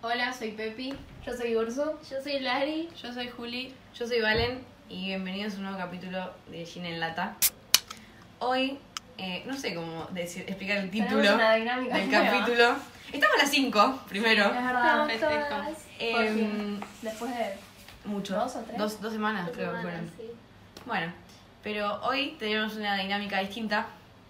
Hola, soy Pepi. Yo soy Ursu. Yo soy Lari. Yo soy Juli. Yo soy Valen y bienvenidos a un nuevo capítulo de Gin en Lata. Hoy, eh, no sé cómo decir, explicar el título del capítulo. Estamos a las 5, primero. Es verdad. Festejo. todas. Em, Después de. mucho. ¿Dos o tres? Dos, dos semanas Dos creo que fueron. sí. Bueno, pero hoy tenemos una dinámica distinta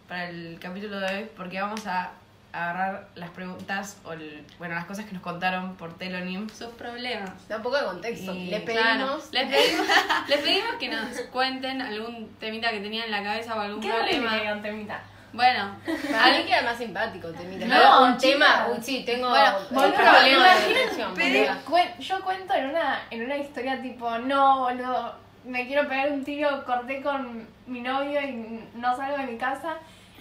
para el capítulo de hoy porque vamos a agarrar las preguntas o el- bueno, las cosas que nos contaron por Telonym. Sus problemas. Da un poco de contexto. Y- Le Claro. pedimos. Les pedimos, les pedimos que nos cuenten algún temita que tenían en la cabeza o algún ¿Qué horrible que problema. temita? Bueno, Para mí queda más simpático. Te mira. No, un tema. Uy, sí, tengo Bueno, un problema imaginen- cuen- yo cuento en una, en una historia tipo, no, boludo, me quiero pegar un tiro, corté con mi novio y no salgo de mi casa.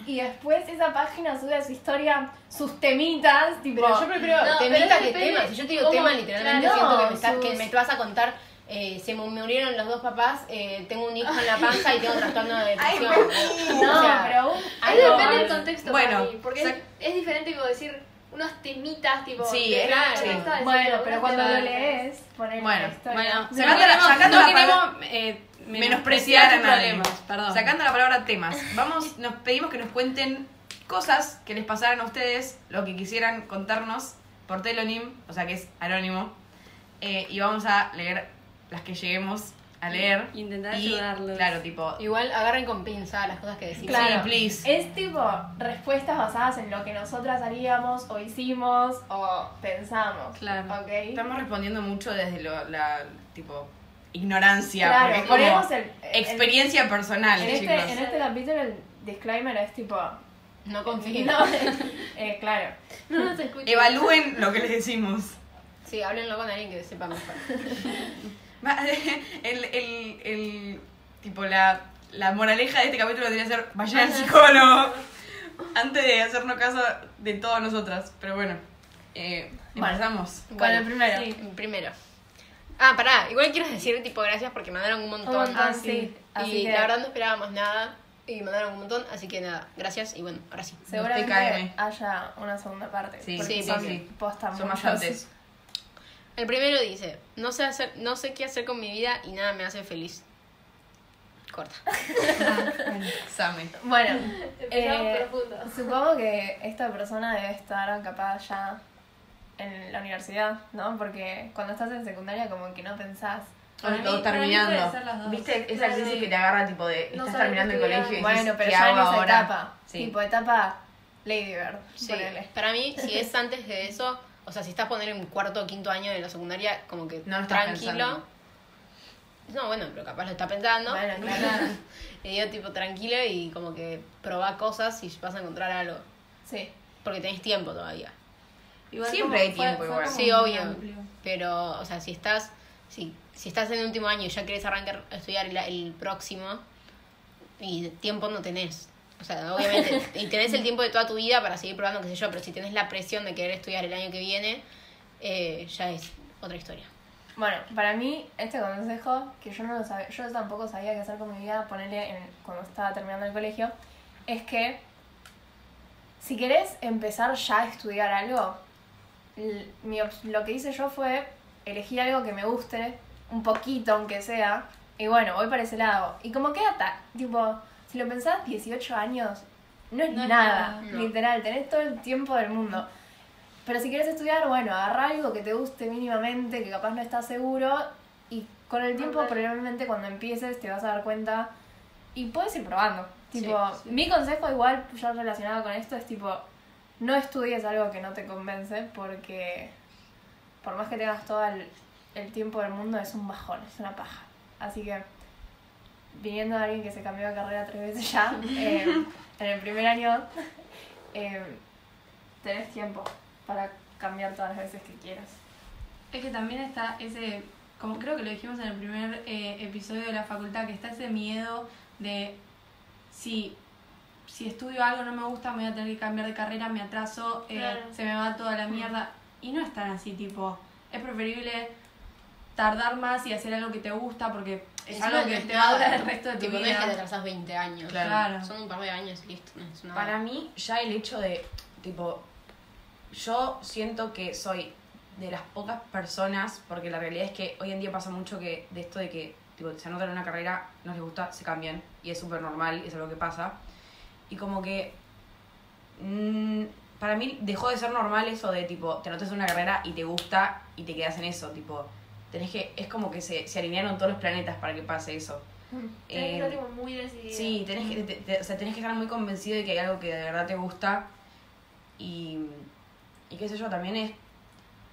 Y después esa página sube a su historia sus temitas, tipo... Pero yo prefiero No, temita pero que depende tema. Si yo te digo cómo- tema, literalmente claro, siento que me, estás- sus- que me vas a contar. eh, se me murieron los dos papás, eh, tengo un hijo en la panza y tengo trastorno de depresión. no, O sea, pero... Ahí depende del contexto Bueno, para mí, porque sac- es, es diferente como decir unos temitas tipo Sí, de es- la sí. Bueno, pero cuando lo temas. lees, poner Bueno, la historia. bueno, No, Sacando la- queremos- sacando no la queremos eh, menospreciar a nadie. problemas. Perdón. Sacando la palabra temas, vamos, nos pedimos que nos cuenten cosas que les pasaran a ustedes, lo que quisieran contarnos por Telonym, o sea que es anónimo, eh, y vamos a leer las que lleguemos a leer. Intentar y, ayudarlos. Claro, tipo, Igual agarren con pinza las cosas que decimos. Claro. Sí, please. Es tipo respuestas basadas en lo que nosotras haríamos o hicimos o pensamos. Claro. ¿Ok? estamos respondiendo mucho desde lo, la, tipo, ignorancia, Claro, porque es como ponemos el, el- experiencia personal, en, chicos. este, en este capítulo el disclaimer es tipo. No confíen. No, eh, claro. No nos. Evalúen lo que les decimos. Sí, háblenlo con alguien que sepa mejor. El, el, el, tipo, la, la moraleja de este capítulo debería ser vayan al psicólogo antes de hacernos caso de todas nosotras. Pero bueno, eh, Bueno. empezamos. Con el primero. Sí, primero. Ah, pará, igual quiero decir tipo gracias porque mandaron un montón. Un montón, Ah, sí. Así Y que la verdad no esperábamos nada. Y mandaron un montón, así que nada, gracias y bueno, ahora sí. seguramente TKM. haya una segunda parte. Sí, sí, son sí. posta Son muchos. bastantes. El primero dice, no sé hacer, no sé qué hacer con mi vida y nada me hace feliz. Corta. Examen. Bueno, eh, profundo. supongo que esta persona debe estar capaz ya en la universidad, ¿no? Porque cuando estás en secundaria como que no pensás. Para mí- para mí terminando. ¿Viste esa crisis que te agarra tipo de No estás terminando el colegio y Bueno, decís, pero ¿qué ya en hago esa ahora? etapa. Sí. Tipo etapa Lady Bird. Sí, ponele. para mí, si es antes de eso, o sea, si estás poner en cuarto o quinto año de la secundaria, como que No lo estás tranquilo. pensando. No, bueno, pero capaz lo está pensando. Bueno, claro. Y digo, tipo, tranquilo y como que probá cosas y vas a encontrar algo. Sí. Porque tenés tiempo todavía. Igual Siempre hay tiempo igual. Sí, obvio. amplio. Pero, o sea, si estás, si, si estás en el último año y ya querés arrancar a estudiar el, el próximo, y tiempo no tenés. O sea, obviamente, y tenés el tiempo de toda tu vida para seguir probando, qué sé yo, pero si tenés la presión de querer estudiar el año que viene, eh, ya es otra historia. Bueno, para mí, este consejo, que yo no lo sabía, yo tampoco sabía qué hacer con mi vida, ponerle en, cuando estaba terminando el colegio, es que si querés empezar ya a estudiar algo, mi lo que hice yo fue elegir algo que me guste, un poquito aunque sea, y bueno, voy para ese lado. Y como queda ta- tipo, si lo pensás 18 años, no es No es nada, no. literal, tenés todo el tiempo del mundo. Pero si quieres estudiar, bueno, agarra algo que te guste mínimamente, que capaz no estás seguro, y con el tiempo probablemente cuando empieces te vas a dar cuenta y puedes ir probando. Sí, Tipo, sí. mi consejo igual ya relacionado con esto es tipo, no estudies algo que no te convence porque por más que tengas todo el, el tiempo del mundo es un bajón, es una paja. Así que viniendo de alguien que se cambió de carrera tres veces ya, eh, en el primer año eh, tenés tiempo para cambiar todas las veces que quieras. Es que también está ese, como creo que lo dijimos en el primer eh, episodio de la facultad, que está ese miedo de si, si estudio algo no me gusta, me voy a tener que cambiar de carrera, me atraso, eh, Claro. se me va toda la mierda. Y no es tan así, tipo, es preferible tardar más y hacer algo que te gusta porque es Encima algo que te va a durar el resto de tu Tipo, no es vida. que te atrasás 20 años. Claro. Claro. Son un par de años y listo. no. Para mí, ya el hecho de, tipo, yo siento que soy de las pocas personas, porque la realidad es que hoy en día pasa mucho que de esto de que tipo, se anotan en una carrera, no les gusta, se cambian, y es súper normal, es algo que pasa. Y como que mm, para mí dejó de ser normal eso de tipo, te anotas en una carrera y te gusta y te quedas en eso, tipo, tenés que, es como que se, se alinearon todos los planetas para que pase eso. Tenés que Eh, estar tipo muy decidido. Sí, tenés que, te- te- o sea, tenés que estar muy convencido de que hay algo que de verdad te gusta y, y qué sé yo, también es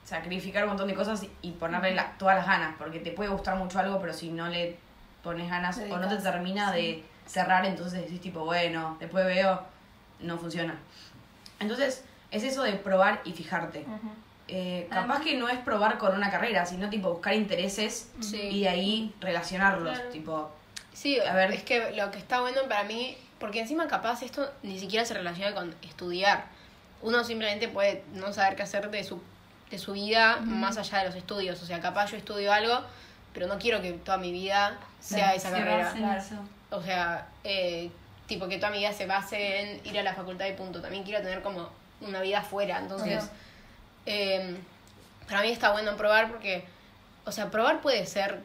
sacrificar un montón de cosas y ponerle la- todas las ganas, porque te puede gustar mucho algo, pero si no le pones ganas o no te termina de cerrar, entonces decís tipo, bueno, después veo, no funciona. Entonces, es eso de probar y fijarte. Eh, capaz Además- que no es probar con una carrera, sino tipo buscar intereses Sí. y de ahí relacionarlos, Claro. tipo, Sí, A ver. es que lo que está bueno para mí, porque encima capaz esto ni siquiera se relaciona con estudiar. Uno simplemente puede no saber qué hacer de su, de su vida más allá de los estudios. O sea, capaz yo estudio algo, pero no quiero que toda mi vida sea esa Se carrera. Claro. eso. O sea, eh, tipo que toda mi vida se base en ir a la facultad y punto. También quiero tener como una vida afuera. Entonces, eh, para mí está bueno probar porque, o sea, probar puede ser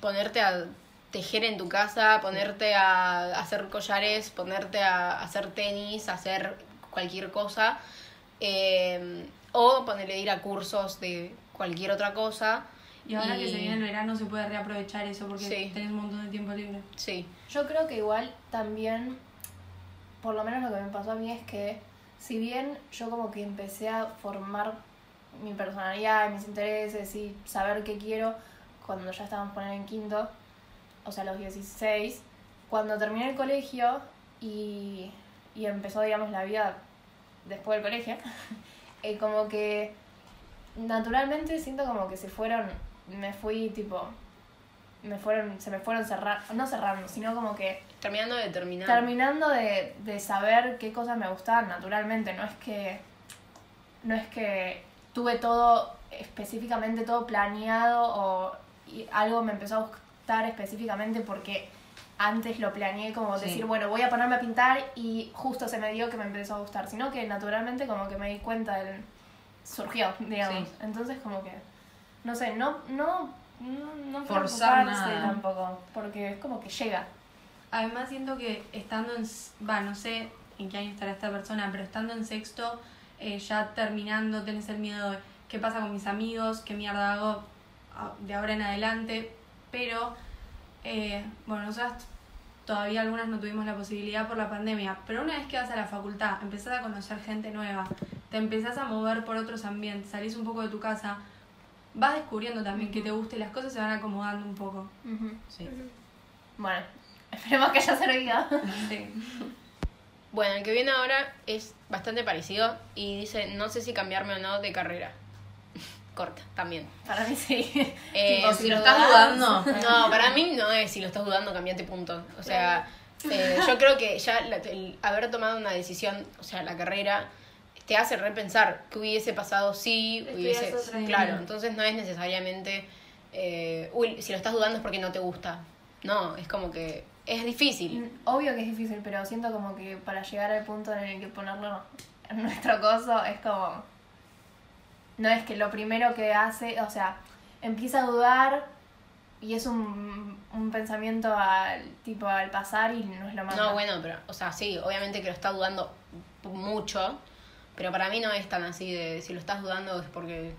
ponerte a tejer en tu casa, ponerte a hacer collares, ponerte a hacer tenis, hacer cualquier cosa. eh, o ponerle ir a cursos de cualquier otra cosa. Y ahora que se viene el verano se puede reaprovechar eso porque Sí. tenés un montón de tiempo libre. Sí, Yo creo que igual también, por lo menos lo que me pasó a mí es que si bien yo como que empecé a formar mi personalidad, mis intereses y saber qué quiero cuando ya estábamos poniendo en quinto, o sea, los 16, cuando terminé el colegio y, y empezó, digamos, la vida después del colegio, eh, como que naturalmente siento como que se fueron, me fui tipo, me fueron, se me fueron cerrando, no cerrando, sino como que terminando de terminar. terminando de, de saber qué cosas me gustaban naturalmente, no es que no es que tuve todo específicamente todo planeado o y algo me empezó a gustar específicamente porque antes lo planeé como Sí. decir, bueno, voy a ponerme a pintar y justo se me dio que me empezó a gustar, sino que naturalmente como que me di cuenta del surgió, digamos. Sí. Entonces como que no sé, no no no, Forzar preocuparse nada. tampoco, porque es como que llega. Además siento que estando en, va, no sé en qué año estará esta persona, pero estando en sexto, eh, ya terminando, tenés el miedo de qué pasa con mis amigos, qué mierda hago a- de ahora en adelante, pero eh, bueno, nosotras todavía algunas no tuvimos la posibilidad por la pandemia, pero una vez que vas a la facultad, empezás a conocer gente nueva, te empezás a mover por otros ambientes, salís un poco de tu casa, vas descubriendo también que te gusta y las cosas se van acomodando un poco. sí. Bueno, esperemos que haya servido. Sí. Bueno, el que viene ahora es bastante parecido y dice, no sé si cambiarme o no de carrera. Corta, también. Para mí sí. Eh, Tipo, si lo dudas, estás dudando. No, para mí no es si lo estás dudando, cambiate punto. O sea, eh, yo creo que ya la- el haber tomado una decisión, o sea, la carrera, te hace repensar qué hubiese pasado si hubiese... Claro, entonces no es necesariamente, eh, uy, si lo estás dudando es porque no te gusta. No, es como que es difícil. Mm, Obvio que es difícil, pero siento como que para llegar al punto en el que ponerlo en nuestro coso es como. No es que lo primero que hace, o sea, empieza a dudar y es un, un pensamiento al tipo al pasar y no es lo más. No, bueno, pero, o sea, sí, obviamente que lo está dudando mucho, pero para mí no es tan así de si lo estás dudando es porque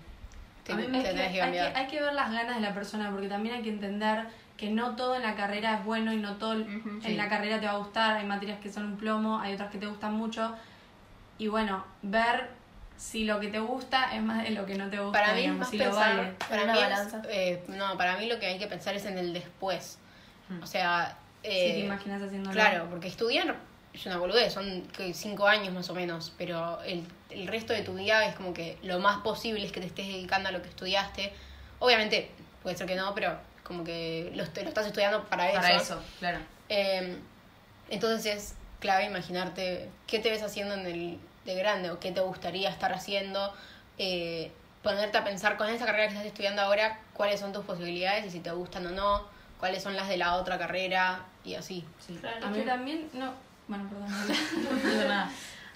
te, que tenés que hay, que, cambiar. hay que ver las ganas de la persona, porque también hay que entender que no todo en la carrera es bueno y no todo Ujú. en Sí. la carrera te va a gustar. Hay materias que son un plomo, hay otras que te gustan mucho. Y bueno, ver si lo que te gusta es más de lo que no te gusta, Para mí es más si lo pensar, vale. para mí es, balanza. eh, no, para mí lo que hay que pensar es en el después. Mm. O sea, si te eh, imaginas haciéndolo. claro, porque estudiar es una boludez, son cinco años más o menos, pero el, el resto de tu vida es como que lo más posible es que te estés dedicando a lo que estudiaste. Obviamente, puede ser que no, pero como que lo, lo estás estudiando para eso. Para eso, claro. Eh, entonces es clave imaginarte qué te ves haciendo en el de grande o qué te gustaría estar haciendo. eh, ponerte a pensar con esa carrera que estás estudiando ahora cuáles son tus posibilidades y si te gustan o no, cuáles son las de la otra carrera y así. Sí. Claro, A mí yo- también, no. Bueno, perdón. No nada.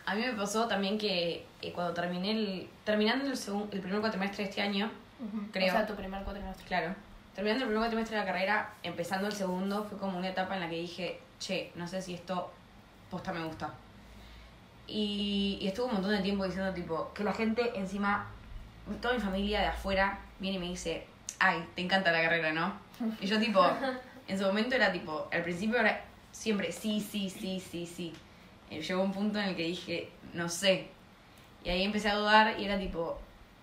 A mí me pasó también que eh, cuando terminé el. Terminando el, segun- el primer cuatrimestre de este año, Ujú. Creo. O sea, tu primer cuatrimestre. claro, terminando el primer cuatrimestre de la carrera, empezando el segundo, fue como una etapa en la que dije, che, no sé si esto posta me gusta. Y, y estuve un montón de tiempo diciendo, tipo, que la gente encima, toda mi familia de afuera viene y me dice, ay, te encanta la carrera, ¿no? Y yo, tipo, en su momento era tipo, al principio era siempre sí, sí, sí, sí, sí. Y llegó un punto en el que dije, no sé. Y ahí empecé a dudar y era tipo,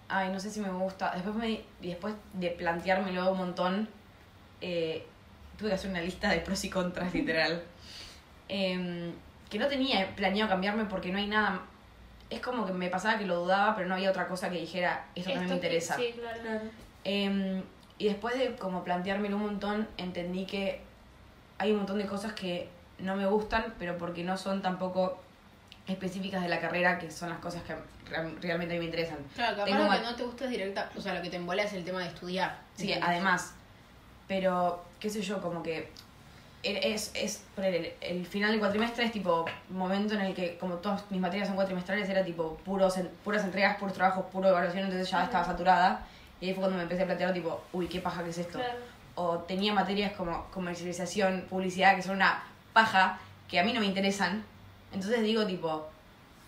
ay, no sé si me gusta. Después, me, después de planteármelo un montón, eh, tuve que hacer una lista de pros y contras, literal. Em, que no tenía planeado cambiarme porque no hay nada. Es como que me pasaba que lo dudaba, pero no había otra cosa que dijera, esto también me Esto- interesa. Sí, claro. Em, y después de como planteármelo un montón, entendí que hay un montón de cosas que no me gustan, pero porque no son tampoco específicas de la carrera, que son las cosas que real- realmente a mí me interesan. Claro, capaz Tengo lo que no te gusta es directa, o sea, lo que te embola es el tema de estudiar. Sí, además. Pero, qué sé yo, como que es, es por el, el final del cuatrimestre es tipo momento en el que, como todas mis materias son cuatrimestrales, era tipo puros, puras entregas, puros trabajos, puro evaluación, entonces ya estaba saturada. Y ahí fue cuando me empecé a plantear, tipo, uy, qué paja que es esto. Claro. O tenía materias como comercialización, publicidad, que son una paja que a mí no me interesan. Entonces digo, tipo,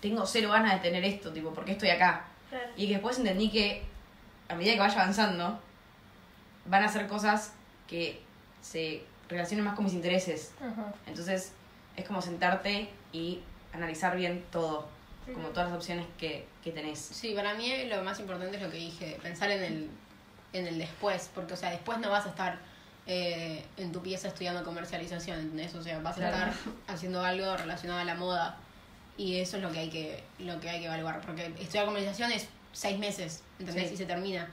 tengo cero ganas de tener esto, tipo, ¿por qué estoy acá? Claro. Y que después entendí que a medida que vaya avanzando, van a ser cosas que se relacionen más con mis intereses. Entonces es como sentarte y analizar bien todo, como todas las opciones que, que tenés. Sí, para mí lo más importante es lo que dije, pensar en el, en el después, porque, o sea, después no vas a estar eh, en tu pieza estudiando comercialización, ¿entendés? O sea, vas a Claro. estar haciendo algo relacionado a la moda y eso es lo que hay que, lo que, hay que evaluar, porque estudiar comercialización es seis meses, ¿entendés? Sí. Y se termina.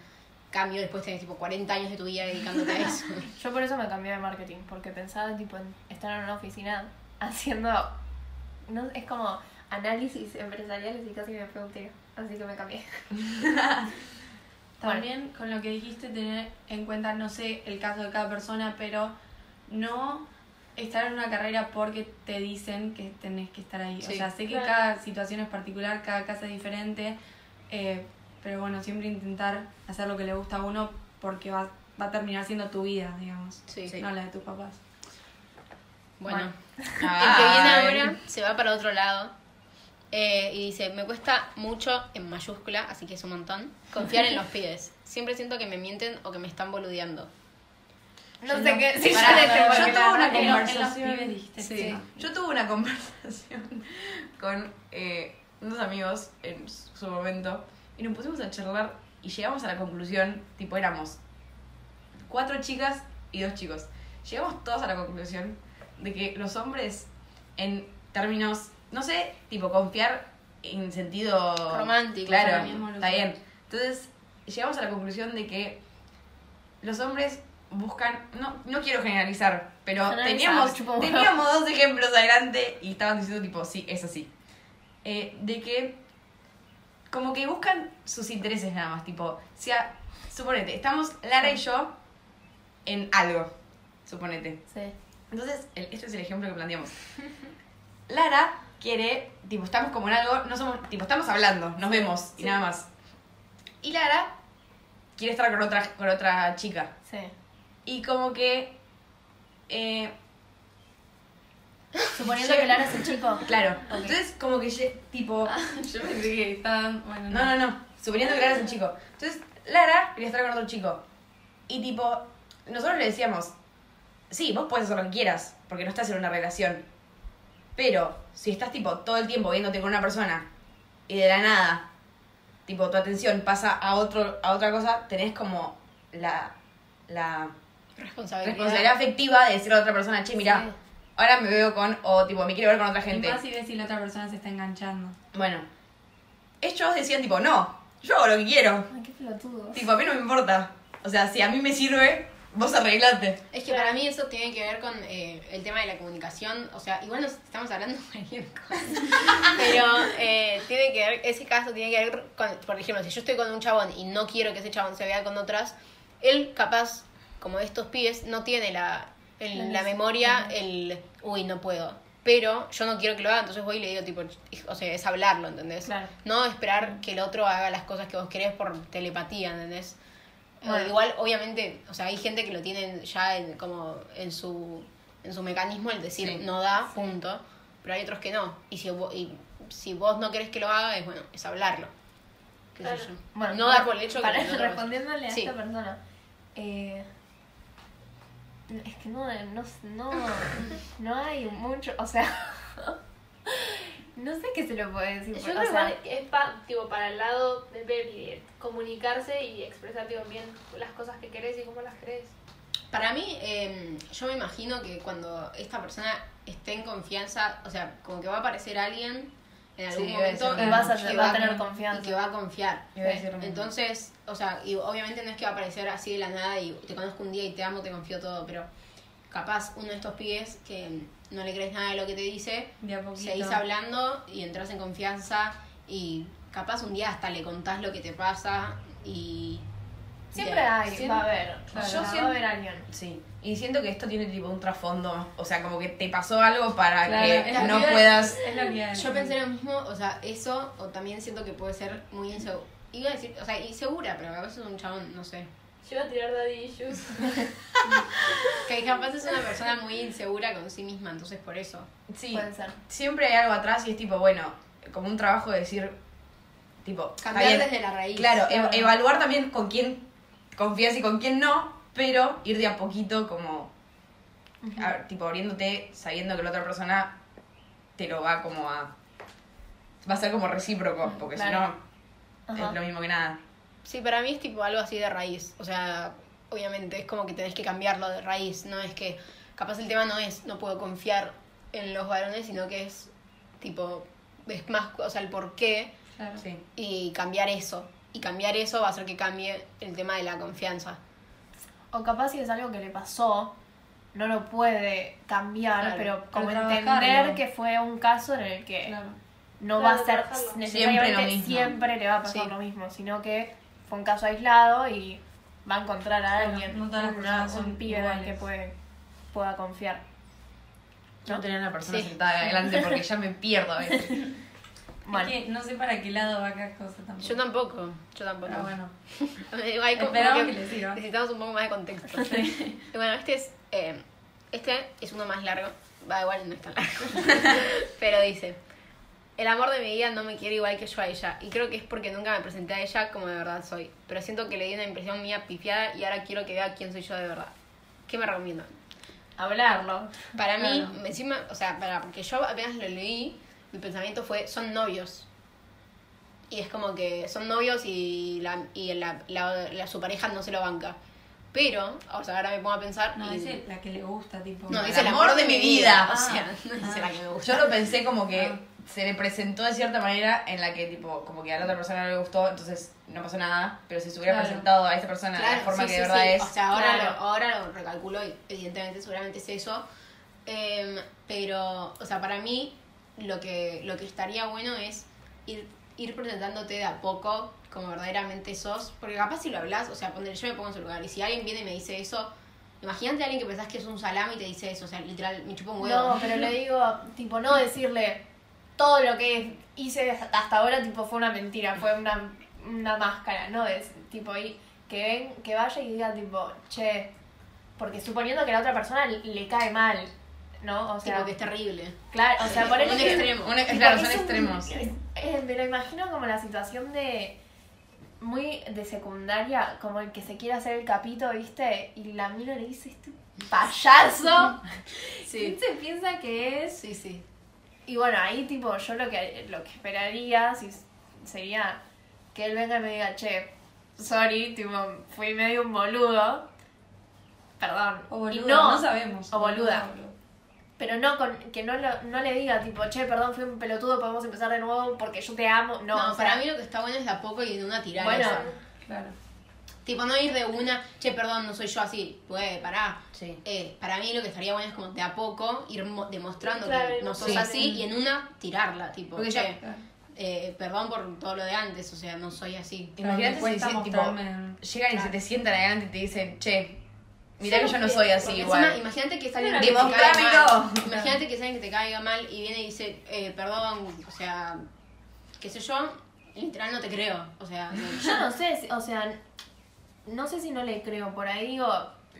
Cambio, después tenés tipo 40 años de tu vida dedicándote a eso. Yo por eso me cambié de marketing, porque pensaba tipo en estar en una oficina haciendo, no, es como análisis empresariales y casi me fue un tiro, así que me cambié. También con lo que dijiste, tener en cuenta, no sé el caso de cada persona, pero no estar en una carrera porque te dicen que tenés que estar ahí. Sí, o sea, sé que claro. cada situación es particular, cada casa es diferente, eh, pero bueno, siempre intentar hacer lo que le gusta a uno porque va, va a terminar siendo tu vida, digamos. Sí. No la de tus papás. Bueno, Bueno. el que viene ahora se va para otro lado eh, y dice, me cuesta mucho, en mayúscula, así que es un montón, confiar en los pibes. Siempre siento que me mienten o que me están boludeando. No Yo sé no. qué, Pará, yo tuve una En los- conversación. pibes dijiste. Sí. Yo tuve una conversación con eh, unos amigos en su momento y nos pusimos a charlar y llegamos a la conclusión, tipo éramos cuatro chicas y dos chicos. Llegamos todos a la conclusión de que los hombres en términos, no sé, tipo confiar en sentido Romántico, Claro, mismo está bien. Entonces, llegamos a la conclusión de que los hombres buscan, no, no quiero generalizar, pero Generalizar, teníamos, teníamos dos ejemplos adelante y estaban diciendo tipo, sí, es así. Eh, de que como que buscan sus intereses nada más, tipo, sea, suponete, estamos Lara y yo en algo, suponete. Sí. Entonces, el- este es el ejemplo que planteamos. Lara quiere, tipo, estamos como en algo, no somos, tipo, estamos hablando, nos vemos y nada más. Y Lara quiere estar con otra, con otra chica. Sí. Y como que, eh, Suponiendo que Lara es el chico. claro, entonces como que, tipo, Yo pensé que estaban. Bueno, no, no, no, suponiendo que Lara es un chico. Entonces, Lara quería estar con otro chico. Y tipo, nosotros le decíamos, sí, vos puedes hacer lo que quieras, porque no estás en una relación. Pero, si estás tipo todo el tiempo viéndote con una persona y de la nada, tipo, tu atención pasa a otro, a otra cosa, tenés como la, la Responsabilidad. responsabilidad afectiva de decirle a otra persona, che, mira, Sí. ahora me veo con, o tipo, me quiero ver con otra Y gente. más si ves si la otra persona se está enganchando. Bueno, ellos decían tipo, no, yo hago lo que quiero. Ay, qué pelotudo. Tipo, a mí no me importa. O sea, si a mí me sirve, vos arreglate. Es que para mí eso tiene que ver con eh, el tema de la comunicación. O sea, igual nos estamos hablando de cualquier cosa. Pero eh, tiene que ver, ese caso tiene que ver con, por ejemplo, si yo estoy con un chabón y no quiero que ese chabón se vea con otras, él capaz, como estos pibes, no tiene la, el- La memoria, el, uy, no puedo. Pero yo no quiero que lo haga, entonces voy y le digo, tipo, o sea, es hablarlo, ¿entendés? Claro. No esperar que el otro haga las cosas que vos querés por telepatía, ¿entendés? Bueno. igual, obviamente, o sea, hay gente que lo tiene ya en, como en su, en su mecanismo el decir Sí. no da, punto. Pero hay otros que no. Y si, vos, y si vos no querés que lo haga, es bueno, es hablarlo. ¿Qué sé Claro. yo? Bueno, no dar por el hecho que para, respondiéndole a Sí. esta persona. eh, es que no, no, no, no hay mucho, o sea, no sé qué se lo puede decir. Yo creo que sea, es pa- tipo, para el lado de de comunicarse y expresar tipo, bien las cosas que querés y cómo las querés. Para mí, eh, yo me imagino que cuando esta persona esté en confianza, o sea, como que va a aparecer alguien en algún Sí, momento y vas a, que va a tener confianza. y que va a confiar. A. Entonces, o sea, y obviamente no es que va a aparecer así de la nada y te conozco un día y te amo, te confío todo, pero capaz uno de estos pibes que no le crees nada de lo que te dice, De a poquito. seguís hablando y entras en confianza y capaz un día hasta le contás lo que te pasa y... siempre hay, va a haber, Claro. Yo va siento- a haber alguien. Sí. Y siento que esto tiene tipo un trasfondo. O sea, como que te pasó algo para Claro, que no puedas. Es. Yo pensé lo mismo, o sea, eso, o también siento que puede ser muy insegura. Iba a decir, o sea, insegura, pero a veces es un chabón, no sé. Yo iba a tirar daddy issues. Que capaz es una persona muy insegura con sí misma, entonces por eso. Sí. Puede ser. Siempre hay algo atrás y es tipo, bueno, como un trabajo de decir. Tipo, Cambiar desde la raíz. Claro, Claro. ev- evaluar también con quién confías y con quién no, pero ir de a poquito como, a tipo, abriéndote, sabiendo que la otra persona te lo va como a... Va a ser como recíproco, porque Claro. si no, Ajá. es lo mismo que nada. Sí, para mí es tipo algo así de raíz. O sea, obviamente es como que tenés que cambiarlo de raíz. No es que, capaz el tema no es no puedo confiar en los varones, sino que es tipo, es más, o sea, el por qué Claro. Sí. y cambiar eso. Y cambiar eso va a hacer que cambie el tema de la confianza. O capaz si es algo que le pasó, no lo puede cambiar, Claro, pero como pero entender que fue un caso en el que Claro. no Claro, va a ser necesariamente Siempre lo mismo. siempre le va a pasar Sí. lo mismo, sino que fue un caso aislado y va a encontrar a Claro, alguien, no todas las una- personas un son pibe en el que puede, pueda confiar. Yo tener una persona Sí. sentada adelante porque ya me pierdo a veces. Bueno, Es que no sé para qué lado va cada cosa tampoco. Yo tampoco, yo tampoco. Pero bueno. Hay como Esperamos que que le sirva. Necesitamos un poco más de contexto. Y bueno, este es, eh, este es uno más largo. Va, igual no es tan largo. Pero dice, el amor de mi vida no me quiere igual que yo a ella. Y creo que es porque nunca me presenté a ella como de verdad soy. Pero siento que le di una impresión mía pifiada y ahora quiero que vea quién soy yo de verdad. ¿Qué me recomiendan? hablarlo. Para mí, Claro. encima, o sea, para, porque yo apenas lo leí, mi pensamiento fue, son novios. Y es como que son novios y, la, y la, la, la- su pareja no se lo banca. Pero, o sea, ahora me pongo a pensar... No, y- dice la que le gusta, tipo. no, dice el amor amor de mi vida. O Ah. sea, no dice Ah. la que me gusta. Yo lo pensé como que Ah. Se le presentó de cierta manera en la que, tipo, como que a la otra persona no le gustó, entonces no pasó nada, pero si se hubiera Claro. presentado a esa persona de la forma sí, que sí, de verdad sí. es. O sea, ahora, Claro. lo, ahora lo recalculo y evidentemente seguramente es eso. Em, pero, o sea, para mí lo que, lo que estaría bueno es ir, ir presentándote de a poco como verdaderamente sos. Porque capaz si lo hablas, o sea, poner, yo me pongo en su lugar y si alguien viene y me dice eso, imagínate a alguien que pensás que es un salame y te dice eso. O sea, literal, me chupa un huevo. No, pero le digo, tipo, no decirle todo lo que hice hasta ahora, tipo, fue una mentira, fue una, una máscara, no es, tipo, y que ven, que vaya y diga, tipo, che, porque suponiendo que a la otra persona le, cae mal, ¿no? O sea, tipo que es terrible. claro, o sea, Sí, por un eso extremo. Un- claro, son un- extremos. es- eh, me lo imagino como la situación de muy de secundaria, como el que se quiere hacer el capito, ¿viste? Y la mina le dice, este payaso. ¿Quién se piensa que es? Sí, sí. Y bueno, ahí tipo yo lo que lo que esperaría si, sería que él venga y me diga, che, sorry, tipo, fui medio un boludo. Perdón. O boluda, y no, no, sabemos. o boluda. pero no con que no, lo- no le diga tipo, che, perdón, fui un pelotudo, podemos empezar de nuevo porque yo te amo. No, No, o sea, para mí lo que está bueno es de a poco y de una tirada. Bueno. Claro. Tipo, no ir de una, che, perdón, no soy yo así. Pues, pará. Sí. Eh, para mí lo que estaría bueno es como de a poco ir mo- demostrando Claro, que no sos así y en una tirarla, tipo, Porque che, ya- Claro. eh, perdón por todo lo de antes, o sea, no soy así. Imagínate si dicen, tipo, llegan y se te sientan adelante y te dicen, che, Mirá que yo no soy así igual. encima, imagínate que es alguien que te caiga mal. Imagínate que es alguien que te caiga mal y viene y dice, eh, perdón, o sea, qué sé yo, literal no te creo. O sea, Yo no sé, o sea, no sé si no le creo por ahí, digo,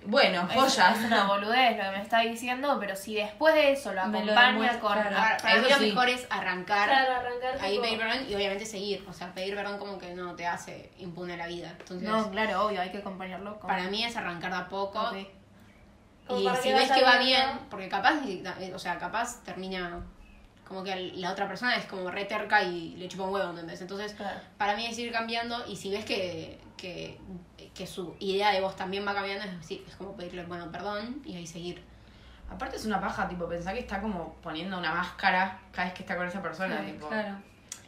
Bueno, es, joyas. es una boludez lo que me está diciendo, pero si después de eso lo Me acompaña con... claro. para, para Eso mí lo sí. mejor es arrancar, Claro, arrancar. ahí tipo- pedir perdón y obviamente seguir. O sea, pedir perdón como que no te hace impune la vida. Entonces, No, claro, obvio, hay que acompañarlo con... para mí es arrancar de a poco. Y si ves que va bien, porque capaz, o sea, capaz termina como que la otra persona es como re terca y le chupa un huevo, ¿entendés? Entonces, Claro. para mí es ir cambiando y si ves que, que, que su idea de vos también va cambiando, es, decir, es como pedirle, bueno, perdón y ahí seguir. Aparte es una paja, tipo, pensar que está como poniendo una máscara cada vez que está con esa persona, Sí, tipo. Claro.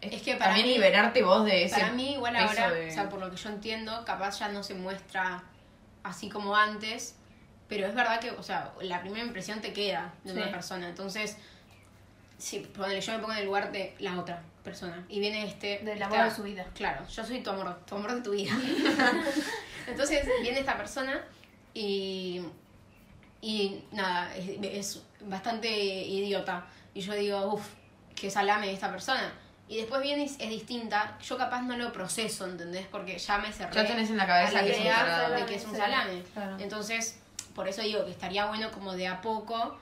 Es que para también mí- liberarte vos de ese Para mí, igual ahora, de- o sea, por lo que yo entiendo, capaz ya no se muestra así como antes, pero es verdad que, o sea, la primera impresión te queda de Sí. una persona. Entonces, si ponele, yo me pongo en el lugar de la otra persona y viene este. Del esta- amor de su vida. Claro, yo soy tu amor, tu amor de tu vida. Entonces, viene esta persona y. Y nada, es, es bastante idiota. Y yo digo, uff, que salame esta persona. Y después viene y es, es distinta. Yo capaz no lo proceso, ¿entendés? Porque ya me cerré Ya tenés en la cabeza la que es un idea salame. de que es un salame. Claro. Entonces, por eso digo que estaría bueno como de a poco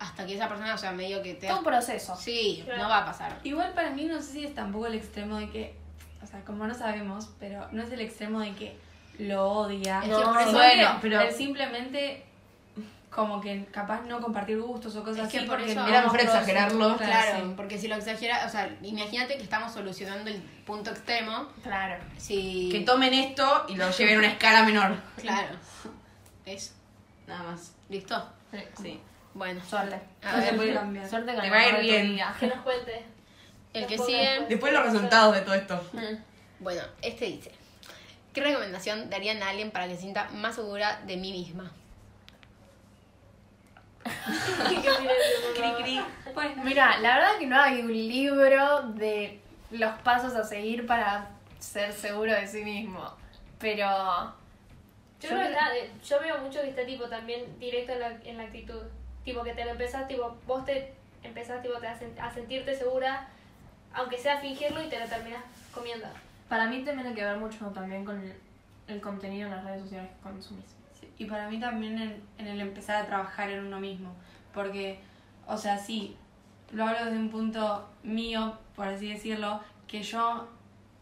hasta que esa persona, o sea, medio que te... Todo un proceso. Sí, Claro. no va a pasar. Igual para mí no sé si es tampoco el extremo de que, o sea, como no sabemos, pero no es el extremo de que lo odia. Es que No, por eso- bueno, que pero- es simplemente como que capaz no compartir gustos o cosas Es que así. por porque eso- Era mejor exagerarlo. Claro, sí. porque si lo exagera, o sea, imagínate que estamos solucionando el punto extremo. Claro. Si... Que tomen esto y lo lleven a una escala menor. Claro. Eso. Nada más. ¿Listo? Sí. Sí. Bueno. Suerte. A ver, puede cambiar. Suerte con Te el va a ir bien. Que nos cuente. el que Después- sigue... Después los resultados de todo esto. Bueno, este dice... ¿Qué recomendación darían a alguien para que se sienta más segura de mí misma? Bueno, Mira, la verdad que no hay un libro de los pasos a seguir para ser seguro de sí mismo. Pero. Yo creo que está, eh, yo veo mucho que está tipo también directo en la, en la actitud. Tipo que te lo empezás, tipo, vos te empezás tipo te a, sen- a sentirte segura, aunque sea fingirlo y te lo terminas comiendo. Para mí también hay que ver mucho también con el, el contenido en las redes sociales que consumís. Sí, Y para mí también en, en el empezar a trabajar en uno mismo. Porque, o sea, sí, lo hablo desde un punto mío, por así decirlo, que yo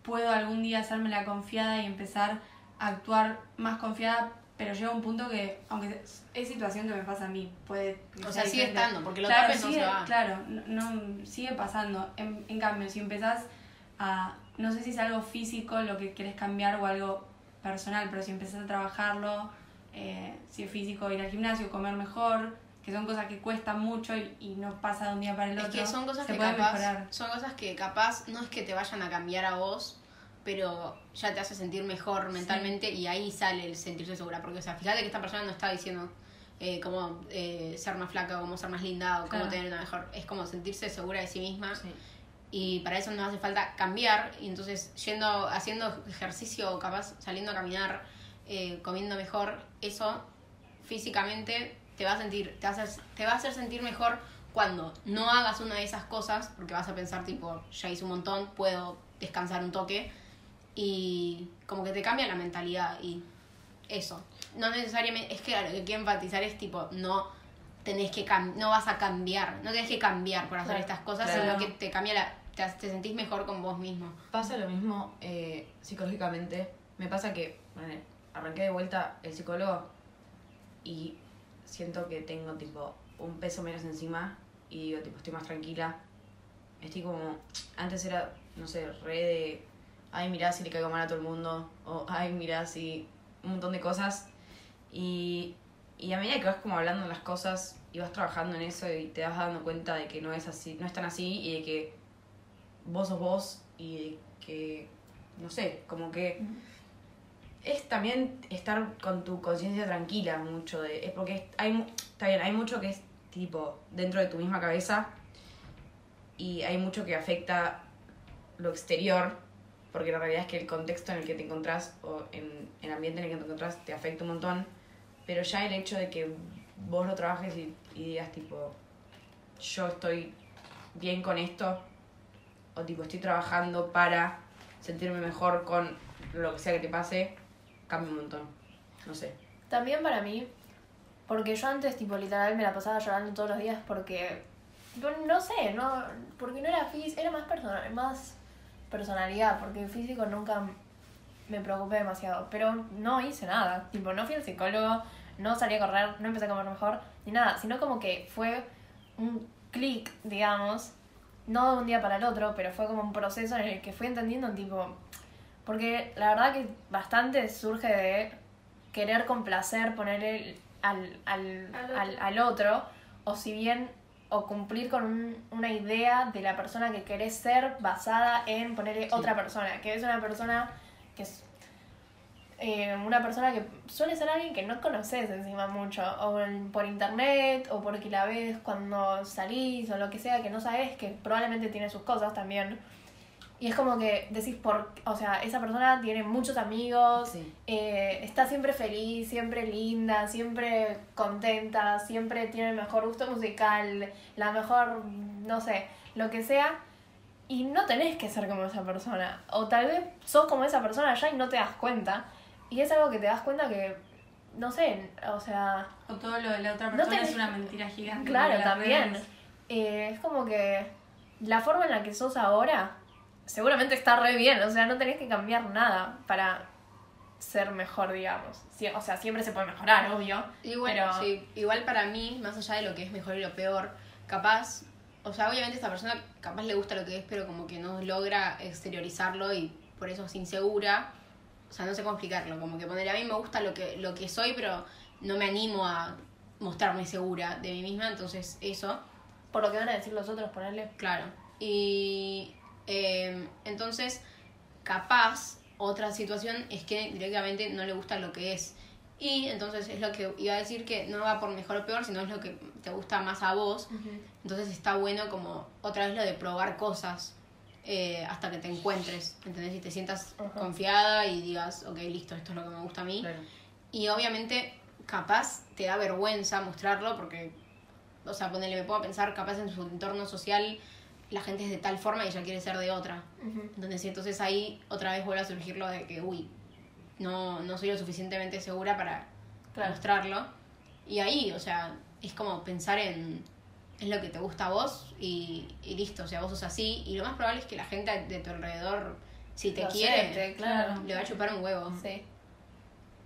puedo algún día hacerme la confiada y empezar a actuar más confiada, pero llega un punto que, aunque es situación que me pasa a mí, puede... O sea sigue diferente. estando, porque lo claro, tapes no sigue, se va. Claro, no, no- sigue pasando. En, en cambio, si empezás a, no sé si es algo físico lo que quieres cambiar o algo personal, pero si empezás a trabajarlo, eh, si es físico, ir al gimnasio, comer mejor, que son cosas que cuestan mucho y, y no pasa de un día para el Es otro. que son cosas que capaz, mejorar. son cosas que capaz no es que te vayan a cambiar a vos, pero ya te hace sentir mejor mentalmente y ahí sale el sentirse segura. Porque, o sea, fíjate que esta persona no está diciendo eh, cómo eh, ser más flaca o cómo ser más linda o cómo tener una mejor. Es como sentirse segura de sí misma Sí. Y para eso no hace falta cambiar. Y entonces, yendo, haciendo ejercicio o capaz saliendo a caminar, eh, comiendo mejor, eso físicamente te va a sentir, te va a, hacer, te va a hacer sentir mejor cuando no hagas una de esas cosas, porque vas a pensar tipo, ya hice un montón, puedo descansar un toque, y como que te cambia la mentalidad y eso. No necesariamente, es que lo que quiero enfatizar es tipo, no tenés que cam- no vas a cambiar, no tenés que cambiar por hacer Claro. estas cosas, Claro. sino que te cambia la, te, sentís mejor con vos mismo. Pasa lo mismo eh, psicológicamente. Me pasa que, arranqué de vuelta el psicólogo y siento que tengo tipo un peso menos encima y digo, tipo, estoy más tranquila. Estoy como, antes era, no sé, re de, ay, mirá si le caigo mal a todo el mundo, o ay, mirá si, un montón de cosas. Y, y a medida que vas como hablando las cosas y vas trabajando en eso y te vas dando cuenta de que no es así, no es tan así y de que vos sos vos y que, no sé, como que es también estar con tu conciencia tranquila mucho de es porque hay está bien hay mucho que es tipo dentro de tu misma cabeza y hay mucho que afecta lo exterior porque la realidad es que el contexto en el que te encontrás o en el ambiente en el que te encontrás te afecta un montón pero ya el hecho de que vos lo trabajes y, y digas tipo, yo estoy bien con esto, o tipo, estoy trabajando para sentirme mejor con lo que sea que te pase, cambia un montón. No sé. También para mí, porque yo antes, tipo, literal me la pasaba llorando todos los días porque, no, no sé, no, porque no era físico, era más, personal, más personalidad, porque físico nunca me preocupé demasiado, pero no hice nada, tipo, no fui al psicólogo, no salí a correr, no empecé a comer mejor, ni nada, sino como que fue un clic, digamos, no de un día para el otro, pero fue como un proceso en el que fui entendiendo, tipo, porque la verdad que bastante surge de querer complacer, ponerle al, al, Al otro. al, al otro, o si bien, o cumplir con un- una idea de la persona que querés ser basada en ponerle otra persona, que es una persona que es eh, una persona que suele ser alguien que no conoces encima mucho, o en- por internet, o porque la ves cuando salís, o lo que sea, que no sabes, que probablemente tiene sus cosas también. Y es como que decís, por, o sea, esa persona tiene muchos amigos, Sí. eh, está siempre feliz, siempre linda, siempre contenta, siempre tiene el mejor gusto musical, la mejor, no sé, lo que sea. Y no tenés que ser como esa persona. O tal vez sos como esa persona ya y no te das cuenta. Y es algo que te das cuenta que, no sé, o sea, O todo lo de la otra No persona tenés- es una mentira gigante. Claro, también. Eh, es como que la forma en la que sos ahora seguramente está re bien. O sea, no tenés que cambiar nada para ser mejor, digamos. Sí, o sea, siempre se puede mejorar, obvio. Igual, pero sí, igual para mí, más allá de lo que es mejor y lo peor, capaz, o sea, obviamente esta persona capaz le gusta lo que es, pero como que no logra exteriorizarlo y por eso es insegura. O sea, no sé cómo explicarlo, como que poner a mí me gusta lo que, lo que soy, pero no me animo a mostrarme segura de mí misma, entonces eso. por lo que van a decir los otros, ponerle. Claro. Y eh, entonces, capaz, otra situación es que directamente no le gusta lo que es. Y entonces es lo que iba a decir que no va por mejor o peor, sino es lo que te gusta más a vos. Entonces está bueno como otra vez lo de probar cosas eh, hasta que te encuentres, ¿entendés? Y te sientas Ajá. confiada y digas, ok, listo, esto es lo que me gusta a mí. Claro. Y obviamente, capaz te da vergüenza mostrarlo porque, o sea, ponele, me puedo pensar, capaz en su entorno social la gente es de tal forma y ella quiere ser de otra. Entonces, entonces ahí otra vez vuelve a surgir lo de que, uy, no, no soy lo suficientemente segura para Claro. mostrarlo. Y ahí, o sea, es como pensar en, en lo que te gusta a vos y, y listo, o sea, vos sos así. Y lo más probable es que la gente de tu alrededor, si te Lo quiere, acepte, claro. le va a chupar un huevo. Sí.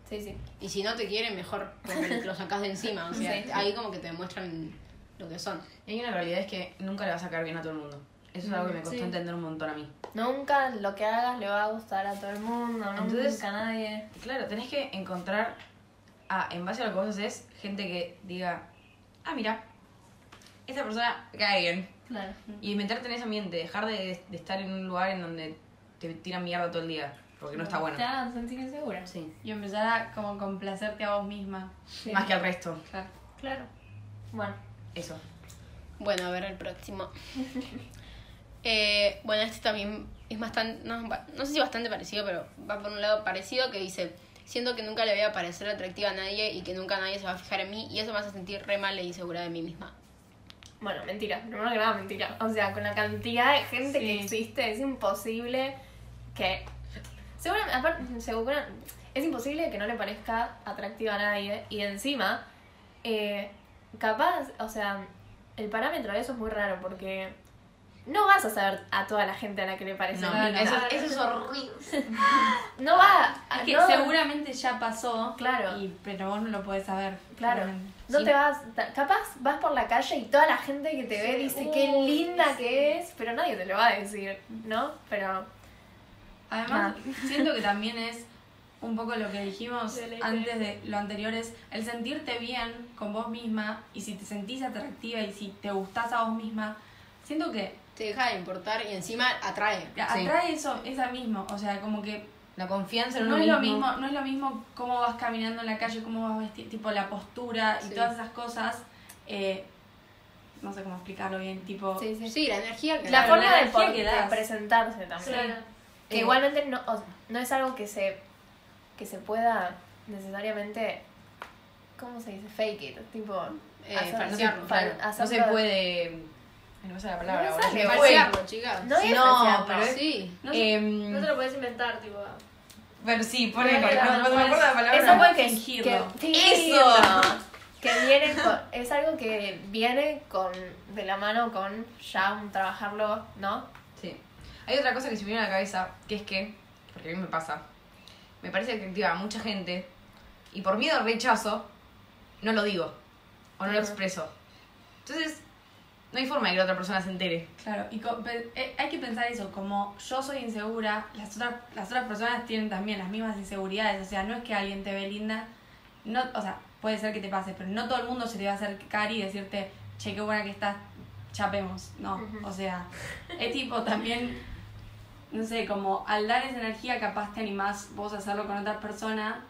Sí, sí. Y si no te quiere, mejor porque lo sacás de encima. O sea, Sí, sí. ahí como que te demuestran lo que son. Y hay una realidad es que nunca le vas a caer bien a todo el mundo. Eso es algo que me costó Sí. entender un montón a mí. Nunca lo que hagas le va a gustar a todo el mundo, Entonces- nunca a nadie. Claro, tenés que encontrar, ah, en base a lo que vos haces, gente que diga, ah, mira, esa persona cae bien. Claro. Y meterte en ese ambiente, dejar de, de estar en un lugar en donde te tiran mierda todo el día, porque no está bueno. Te hagan sentir insegura. Sí. Y empezar a como complacerte a vos misma. Sí. Más que al resto. Claro. Claro. Bueno. Eso. Bueno, a ver el próximo. Eh, bueno, este también es bastante, no, no sé si bastante parecido, pero va por un lado parecido que dice, siento que nunca le voy a parecer atractiva a nadie y que nunca nadie se va a fijar en mí y eso me hace sentir re mal e insegura de mí misma. Bueno, mentira. Primero que nada, mentira. O sea, con la cantidad de gente que existe, es imposible que. Seguramente, aparte, segura- es imposible que no le parezca atractiva a nadie. Y encima, eh, capaz, o sea, el parámetro de eso es muy raro porque no vas a saber a toda la gente a la que le parece No, linda. eso, eso es horrible. No va. Es que no- seguramente ya pasó. Claro. Y, pero vos no lo podés saber. Claro. No Sí. te vas, capaz vas por la calle y toda la gente que te ve dice uy, qué linda sí. que es, pero nadie te lo va a decir, ¿no? Pero Además, Ah. siento que también es un poco lo que dijimos Delete. antes de lo anterior, es el sentirte bien con vos misma y si te sentís atractiva y si te gustás a vos misma, siento que Te deja de importar y encima atrae. Sí. atrae eso, esa mismo, o sea, como que La confianza en no uno es lo mismo. mismo, no es lo mismo cómo vas caminando en la calle, cómo vas vestido, tipo la postura y Sí. todas esas cosas, eh, no sé cómo explicarlo bien, tipo sí, sí. Sí, la energía que la Claro, forma la de, energía por- que de presentarse también. Claro. Que Eh, igualmente no, o- no es algo que se, que se pueda necesariamente ¿cómo se dice? Fake it, tipo... Eh, hacer- falsearlo, fal- No se puede. No me sale la palabra No ahora. sale. Se chicas. No es No, pero Sí. No sé, Em, No te lo puedes inventar, tipo. Bueno, sí, ponele. No, no, no me acuerdo la palabra. Es algo que, Fingirlo. que ¡Eso! que viene con, es algo que viene con de la mano con ya un trabajarlo, ¿no? Sí. Hay otra cosa que se me viene a la cabeza, que es que, porque a mí me pasa, me parece que activa a mucha gente y por miedo al rechazo no lo digo o no lo expreso. Entonces, no hay forma de que la otra persona se entere. Claro, y eh, hay que pensar eso, como yo soy insegura, las otras, las otras personas tienen también las mismas inseguridades, o sea, no es que alguien te ve linda, no, o sea, puede ser que te pase, pero no todo el mundo se te va a acercar y decirte, che, qué buena que estás, chapemos, no, o sea, es tipo también, no sé, como al dar esa energía capaz te animás vos a hacerlo con otra persona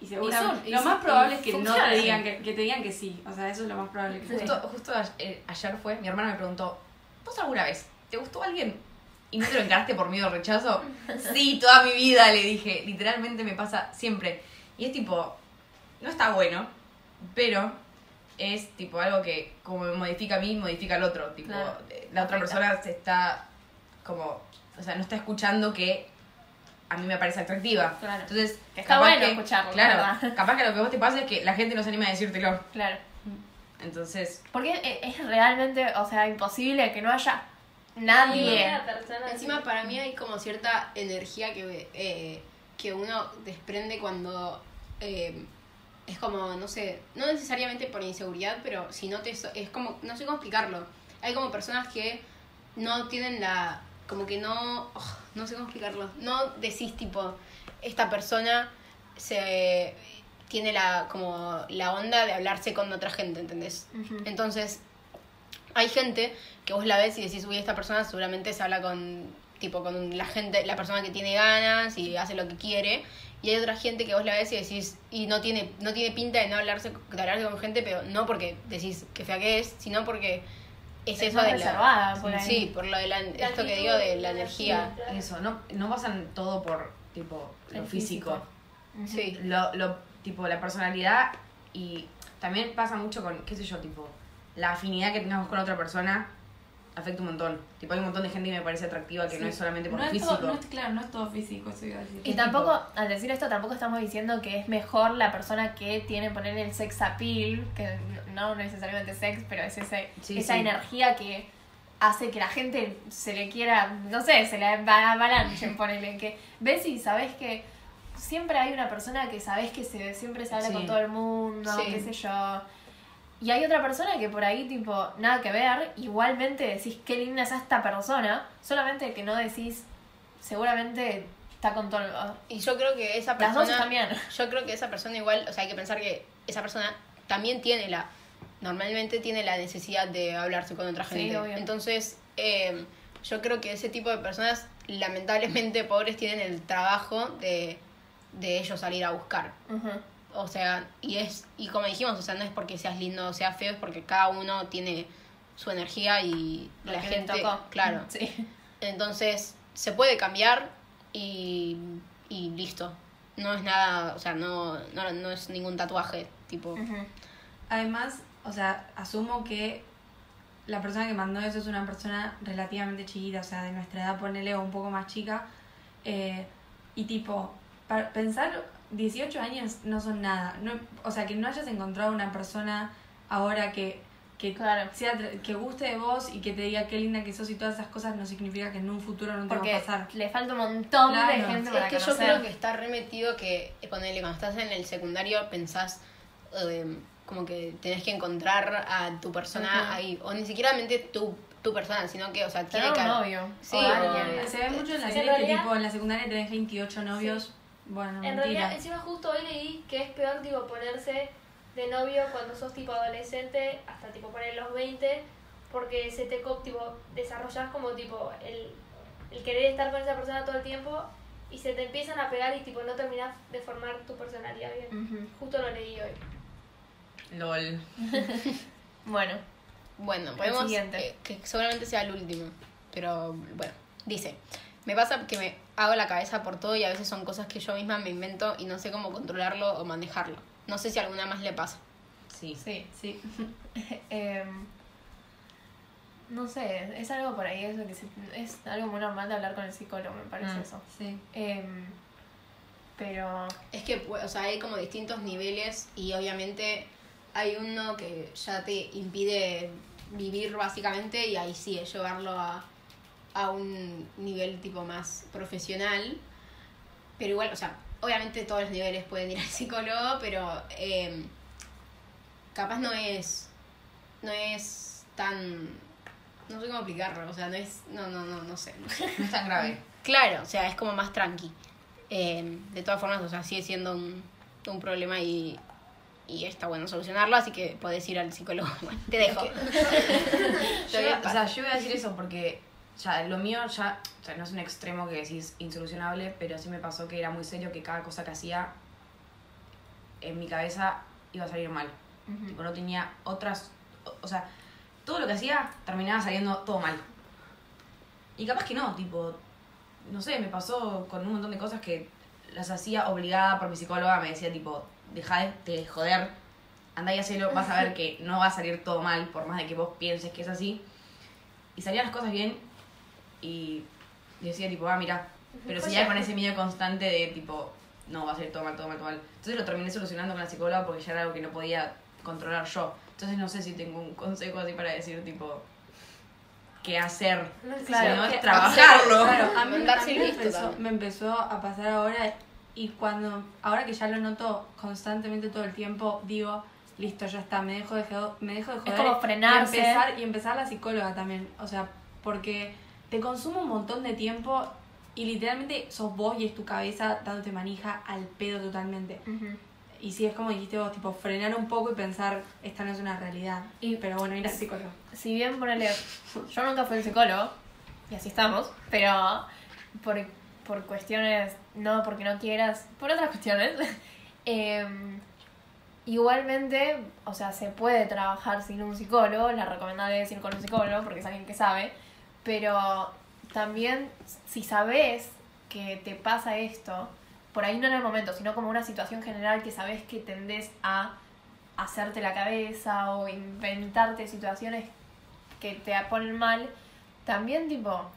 y seguramente, Y lo más probable es que no te digan que, que te digan que sí, o sea, eso es lo más probable que. Justo, justo eh, ayer fue, mi hermana me preguntó, ¿vos alguna vez te gustó alguien y no te lo encaraste por miedo al rechazo? Sí, toda mi vida, le dije. Literalmente me pasa siempre. Y es tipo, no está bueno, pero es tipo algo que como me modifica a mí, modifica al otro. Tipo, Claro. eh, la otra persona se está como, o sea, no está escuchando que a mí me parece atractiva. Claro. Entonces, está bueno escucharlo, la Claro, verdad. capaz que lo que vos te pasa es que la gente no se anima a decírtelo. Claro. Entonces, Porque es realmente, o sea, imposible que no haya nadie. Persona Encima así. para mí hay como cierta energía que, eh, que uno desprende cuando eh, es como, no sé, no necesariamente por inseguridad, pero si no te... Es como, no sé cómo explicarlo. Hay como personas que no tienen la... Como que no... oh, no sé cómo explicarlo. No decís tipo, esta persona se... Tiene la, como la onda de hablarse con otra gente, ¿entendés? Entonces, hay gente que vos la ves y decís, uy, esta persona seguramente se habla con, tipo, con la gente, la persona que tiene ganas y hace lo que quiere. Y hay otra gente que vos la ves y decís, y no tiene, no tiene pinta de no hablarse, de hablarse con gente, pero no porque decís que fea que es, sino porque es, Es eso de reservada la... por ahí. Sí, por lo de la, esto que digo de la energía. eso, no, no basan todo por, tipo, lo físico. físico. Sí. Lo, lo, tipo, la personalidad y también pasa mucho con, qué sé yo, tipo, la afinidad que tengamos con otra persona afecta un montón. Tipo, hay un montón de gente que me parece atractiva que no es solamente por no es físico. todo, no es, claro, no es todo físico, eso iba a decir. Y tampoco, al decir esto, tampoco estamos diciendo que es mejor la persona que tiene poner el sex appeal, que no necesariamente sex, pero es ese, Sí, esa sí. energía que hace que la gente se le quiera, no sé, se le va- avalanchen, ponele, que ves y sabes que siempre hay una persona que sabes que se, siempre se habla Sí. con todo el mundo, Sí. qué sé yo. Y hay otra persona que por ahí, tipo, nada que ver, igualmente decís qué linda es esta persona, solamente que no decís, seguramente está con todo el... Y yo creo que esa Las persona... dos también. Yo creo que esa persona igual, o sea, hay que pensar que esa persona también tiene la, normalmente tiene la necesidad de hablarse con otra Sí, gente. obvio. Entonces, eh, yo creo que ese tipo de personas, lamentablemente, pobres, tienen el trabajo de, de ellos salir a buscar. O sea, y es, y como dijimos, o sea, no es porque seas lindo o seas feo, es porque cada uno tiene su energía y Lo la gente, tocó. claro. Sí. Entonces, se puede cambiar y, y listo. No es nada, o sea, no, no, no es ningún tatuaje, tipo. Además, o sea, asumo que la persona que mandó eso es una persona relativamente chiquita, o sea, de nuestra edad, ponele o un poco más chica. eh, y tipo, para pensar, 18 años no son nada. No, o sea, que no hayas encontrado una persona ahora que, que, Claro. sea, que guste de vos y que te diga qué linda que sos y todas esas cosas no significa que en un futuro no te va Porque a pasar. le falta un montón de Claro. gente Es para que yo creo que está remetido que, ponele, cuando estás en el secundario pensás eh, como que tenés que encontrar a tu persona Ujú. ahí. O ni siquiera mente tu, tu persona, sino que, o sea, tiene que un novio. Sí, o o-. Se ve mucho en la Sí, serie que tipo en la secundaria tenés 28 novios. Bueno, En mentira. realidad, encima justo hoy leí que es peor tipo ponerse de novio cuando sos tipo adolescente hasta tipo poner los 20 porque se te co- tipo desarrollas como tipo el, el querer estar con esa persona todo el tiempo y se te empiezan a pegar y tipo no terminas de formar tu personalidad bien. Ujú. Justo lo leí hoy. LOL. Bueno, Bueno, El podemos. siguiente. eh, que seguramente sea el último. Pero bueno, dice: me pasa que me hago la cabeza por todo y a veces son cosas que yo misma me invento y no sé cómo controlarlo o manejarlo. No sé si a alguna más le pasa. Sí. Sí. Sí. Em, no sé, es algo por ahí, eso que se- es algo muy normal de hablar con el psicólogo, me parece Mm. eso. Sí. Em, pero Es que, pues, o sea, hay como distintos niveles y obviamente hay uno que ya te impide vivir básicamente y ahí sí es llevarlo a, a un nivel tipo más profesional. Pero igual, o sea, obviamente todos los niveles pueden ir al psicólogo, pero eh, capaz no es, no es tan, no sé cómo explicarlo, o sea, no es, no, no, no, no sé. No es tan grave. Claro, o sea, es como más tranqui. Eh, de todas formas, o sea, sigue siendo un, un problema y, y está bueno solucionarlo, así que podés ir al psicólogo. Bueno, te dejo. Yo, o sea, yo voy a decir eso porque ya lo mío ya, o sea, no es un extremo que decís insolucionable, pero sí me pasó que era muy serio que cada cosa que hacía en mi cabeza iba a salir mal. Tipo, no tenía otras, o, o sea, todo lo que hacía terminaba saliendo todo mal. Y capaz que no, tipo, no sé, me pasó con un montón de cosas que las hacía obligada por mi psicóloga, me decía tipo, deja de, de joder, anda y hacelo, vas a ver que no va a salir todo mal, por más de que vos pienses que es así. Y salían las cosas bien y decía tipo, ah, mira, pero seguía con ese miedo constante de tipo, no, va a salir todo mal, todo mal, todo mal. Entonces lo terminé solucionando con la psicóloga porque ya era algo que no podía controlar yo. Entonces no sé si tengo un consejo así para decir tipo, qué hacer. Claro, si no que es trabajarlo. Claro, a mí, a mí me, empezó, me empezó a pasar ahora y cuando, ahora que ya lo noto constantemente todo el tiempo, digo, listo, ya está, me dejo de, me dejo de joder. como frenarse. Y empezar, y empezar la psicóloga también, o sea, porque te consume un montón de tiempo y literalmente sos vos y es tu cabeza dándote manija al pedo totalmente. Y sí, es como dijiste vos, tipo, frenar un poco y pensar, esta no es una realidad. Y- pero bueno, ir al psicólogo. si bien ponele, yo nunca fui al psicólogo, y así estamos, pero por, por cuestiones, no porque no quieras, por otras cuestiones, em, igualmente, o sea, se puede trabajar sin un psicólogo, la recomendable es ir con un psicólogo porque es alguien que sabe, pero también si sabes que te pasa esto, por ahí no en el momento, sino como una situación general que sabes que tendés a hacerte la cabeza o inventarte situaciones que te ponen mal, también tipo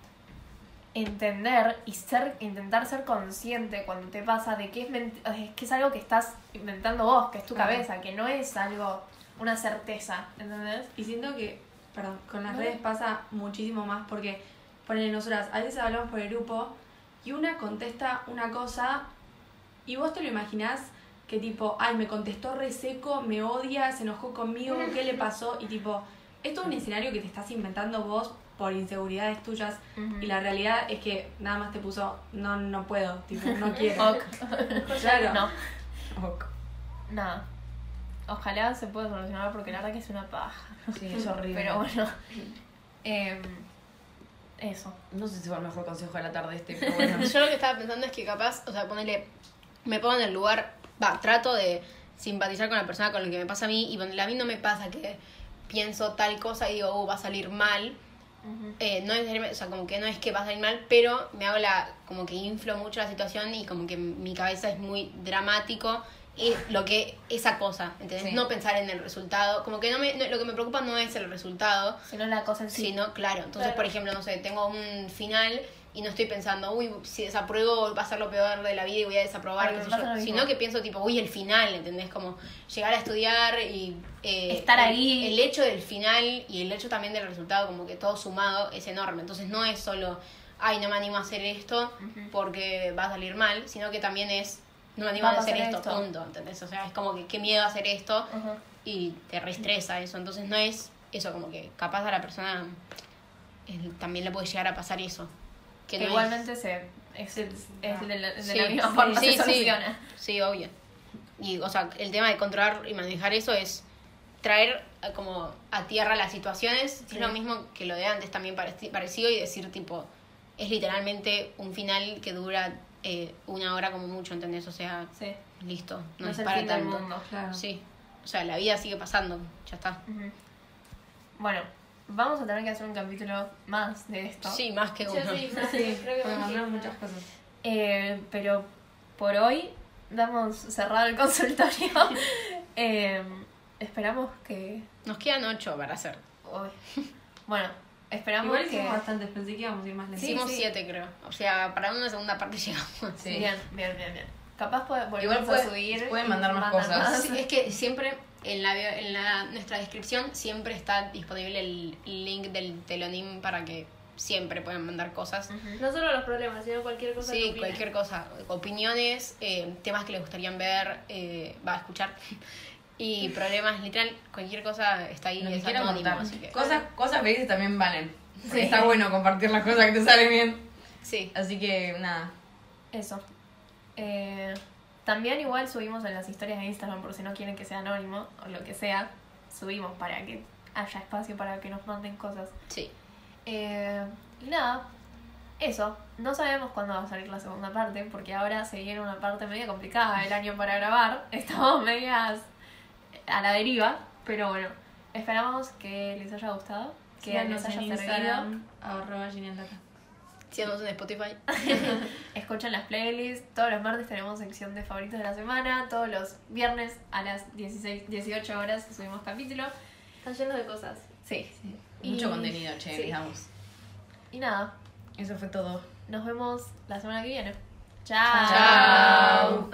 entender y ser intentar ser consciente cuando te pasa de que es, es que es algo que estás inventando vos, que es tu cabeza, que no es algo una certeza, ¿entendés? Y siento que, perdón, con las No. redes pasa muchísimo más porque, ponele nosotras, a veces hablamos por el grupo y una contesta una cosa y vos te lo imaginás que tipo, ay, me contestó re seco, me odia, se enojó conmigo, ¿qué le pasó? Y tipo, esto es un escenario que te estás inventando vos por inseguridades tuyas y la realidad es que nada más te puso, no, no puedo, tipo, no quiero. Claro. No, Ok. nada. Ojalá se pueda solucionar porque la verdad que es una paja. Sí, es horrible. Pero bueno. em, eso. No sé si fue el mejor consejo de la tarde este, pero bueno. Yo lo que estaba pensando es que capaz, o sea, ponele, me pongo en el lugar, va, trato de simpatizar con la persona con la que me pasa a mí y ponele, a mí no me pasa que pienso tal cosa y digo, uh, va a salir mal. Eh, no es, o sea, como que no es que va a salir mal, pero me hago la, como que inflo mucho la situación y como que mi cabeza es muy dramático y lo que, esa cosa, ¿entendés? Sí. No pensar en el resultado, como que no me, no- lo que me preocupa no es el resultado, Si no la cosa en sí. Sí, no, claro. Entonces, Claro. por ejemplo, no sé, tengo un final y no estoy pensando, uy, si desapruebo va a ser lo peor de la vida y voy a desaprobar, qué sé yo. Sino que pienso tipo, uy, el final, ¿entendés? Como llegar a estudiar y... eh, Estar el- ahí. El hecho del final y el hecho también del resultado, como que todo sumado es enorme. Entonces no es solo, ay, no me animo a hacer esto porque va a salir mal, sino que también es, no me animo a hacer esto, esto. punto, ¿entendés? O sea, es como que qué miedo hacer esto y te reestresa eso. Entonces no es eso, como que capaz a la persona también le puede llegar a pasar eso. Que Que no igualmente se, es, es Ah. de, la, de Sí, la misma sí, forma sí, se soluciona. es, sí, obvio. Y, o sea, el tema de controlar y manejar eso es traer eh, como a tierra las situaciones. Es lo mismo que lo de antes, también pareci- parecido, y decir, tipo, es literalmente un final que dura eh, una hora como mucho, ¿entendés? O sea, Sí. listo, no, No es el para del tanto. mundo. Claro. Sí, o sea, la vida sigue pasando, ya está. Ujú. Bueno, vamos a tener que hacer un capítulo más de esto. Sí, más que Yo uno. sí, no, Sí, creo que no. muchas cosas. Eh, pero por hoy damos cerrado el consultorio. Eh, esperamos que. Nos quedan ocho para hacer. Uy. Bueno, esperamos Igual que. hicimos bastantes, pensé que íbamos a ir más lento. Sí, Hicimos sí. siete, creo. O sea, para una segunda parte llegamos. Sí. Bien, bien, bien, bien. Capaz puede, Igual a puede- subir. pueden mandar más cosas. más. Sí, es que siempre en la, en la nuestra descripción siempre está disponible el link del telonim para que siempre puedan mandar cosas. No solo los problemas, sino cualquier cosa que Sí, cualquier cosa, opiniones, eh, temas que les gustarían ver, eh, va a escuchar. Y problemas, literal, cualquier cosa está ahí, Lo que es quieran anónimo, contar. así que... Cosas, cosas felices también valen. Sí. Está bueno compartir las cosas que te salen bien. Sí, Así que nada. Eso. Eh, también igual subimos en las historias de Instagram por si no quieren que sea anónimo o lo que sea. Subimos para que haya espacio para que nos manden cosas. sí. Eh, y nada, eso. No sabemos cuándo va a salir la segunda parte porque ahora se viene una parte media complicada el año para grabar. Estamos medias a la deriva, pero bueno, esperamos que les haya gustado, que Síganos les haya servido. Instagram, arroba. Síganos en Spotify. Escuchen las playlists. Todos los martes tenemos sección de favoritos de la semana. Todos los viernes a las 16, 18 horas subimos capítulo. Están llenos de cosas. Sí. Mucho Y- contenido, che, sí. digamos. Y nada, Eso fue todo. nos vemos la semana que viene. Chao. Chao.